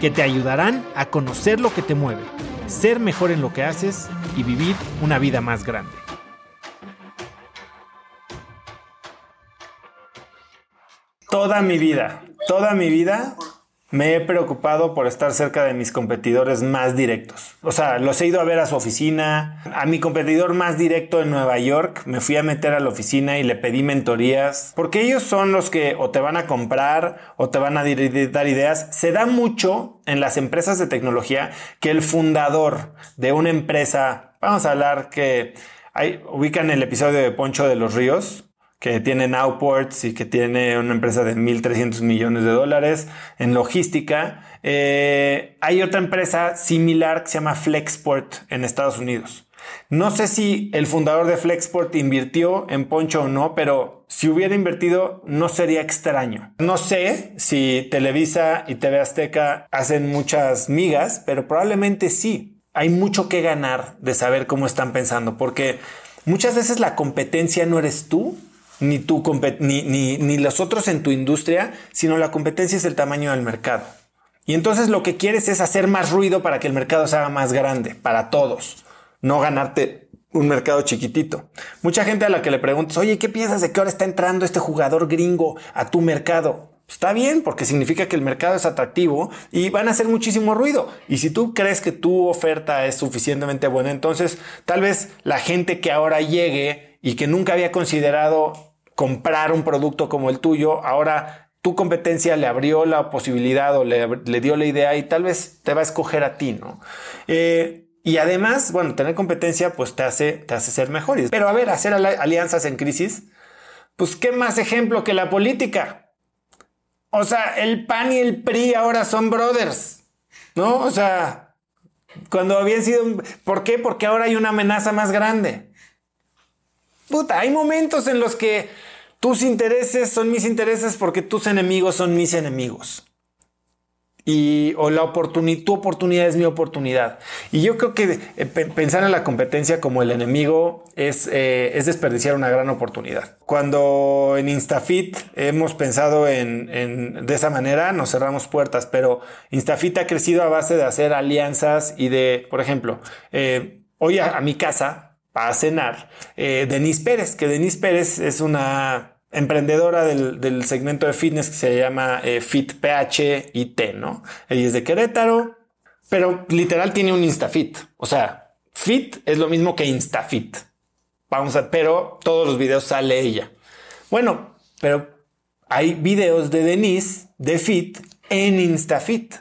que te ayudarán a conocer lo que te mueve, ser mejor en lo que haces y vivir una vida más grande. Toda mi vida, toda mi vida me he preocupado por estar cerca de mis competidores más directos. O sea, los he ido a ver a su oficina. A mi competidor más directo en Nueva York me fui a meter a la oficina y le pedí mentorías. Porque ellos son los que o te van a comprar o te van a dar ideas. Se da mucho en las empresas de tecnología que el fundador de una empresa, vamos a hablar que ubican el episodio de Poncho de los Ríos, que tiene Nowports y que tiene una empresa de 1.300 millones de dólares en logística. Eh, hay otra empresa similar que se llama Flexport en Estados Unidos. No sé si el fundador de Flexport invirtió en Poncho o no, pero si hubiera invertido no sería extraño. No sé si Televisa y TV Azteca hacen muchas migas, pero probablemente sí. Hay mucho que ganar de saber cómo están pensando, porque muchas veces la competencia no eres tú, ni, tu ni, ni, ni los otros en tu industria, sino la competencia es el tamaño del mercado. Y entonces lo que quieres es hacer más ruido para que el mercado se haga más grande, para todos, no ganarte un mercado chiquitito. Mucha gente a la que le preguntas, oye, ¿qué piensas de que ahora está entrando este jugador gringo a tu mercado? Está bien, porque significa que el mercado es atractivo y van a hacer muchísimo ruido. Y si tú crees que tu oferta es suficientemente buena, entonces tal vez la gente que ahora llegue y que nunca había considerado comprar un producto como el tuyo, ahora tu competencia le abrió la posibilidad o le, dio la idea y tal vez te va a escoger a ti, ¿no? Eh, y además, bueno, tener competencia pues te hace, te hace ser mejor. Pero a ver, hacer alianzas en crisis, pues qué más ejemplo que la política. O sea, el PAN y el PRI ahora son brothers, ¿no? O sea, cuando habían sido... ¿Por qué? Porque ahora hay una amenaza más grande. Puta, hay momentos en los que tus intereses son mis intereses porque tus enemigos son mis enemigos. Y, o la oportunidad, tu oportunidad es mi oportunidad. Y yo creo que eh, pensar en la competencia como el enemigo es, eh, es, desperdiciar una gran oportunidad. Cuando en Instafit hemos pensado en, de esa manera, nos cerramos puertas, pero Instafit ha crecido a base de hacer alianzas y de, por ejemplo, eh, hoy a mi casa a cenar eh, Denise Pérez, que Denise Pérez es una emprendedora del, segmento de fitness que se llama eh, Fit PH y T, ¿no? Ella es de Querétaro, pero literal tiene un InstaFit. O sea, Fit es lo mismo que InstaFit. Vamos a, pero todos los videos sale ella. Bueno, pero hay videos de Denise de Fit en InstaFit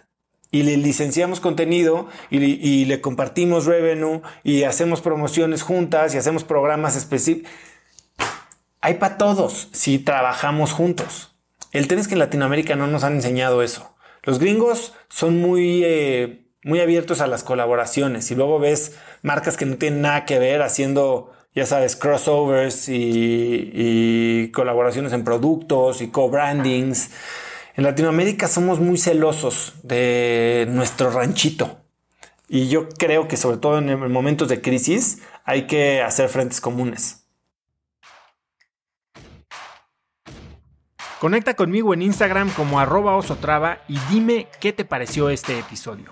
y le licenciamos contenido y, le compartimos revenue y hacemos promociones juntas y hacemos programas específicos. Hay para todos si trabajamos juntos. El tema es que en Latinoamérica no nos han enseñado eso. Los gringos son muy, eh, muy abiertos a las colaboraciones y luego ves marcas que no tienen nada que ver haciendo, ya sabes, crossovers y, y colaboraciones en productos y co-brandings. En Latinoamérica somos muy celosos de nuestro ranchito. Y yo creo que sobre todo en momentos de crisis hay que hacer frentes comunes. Conecta conmigo en Instagram como arroba osotrava y dime qué te pareció este episodio.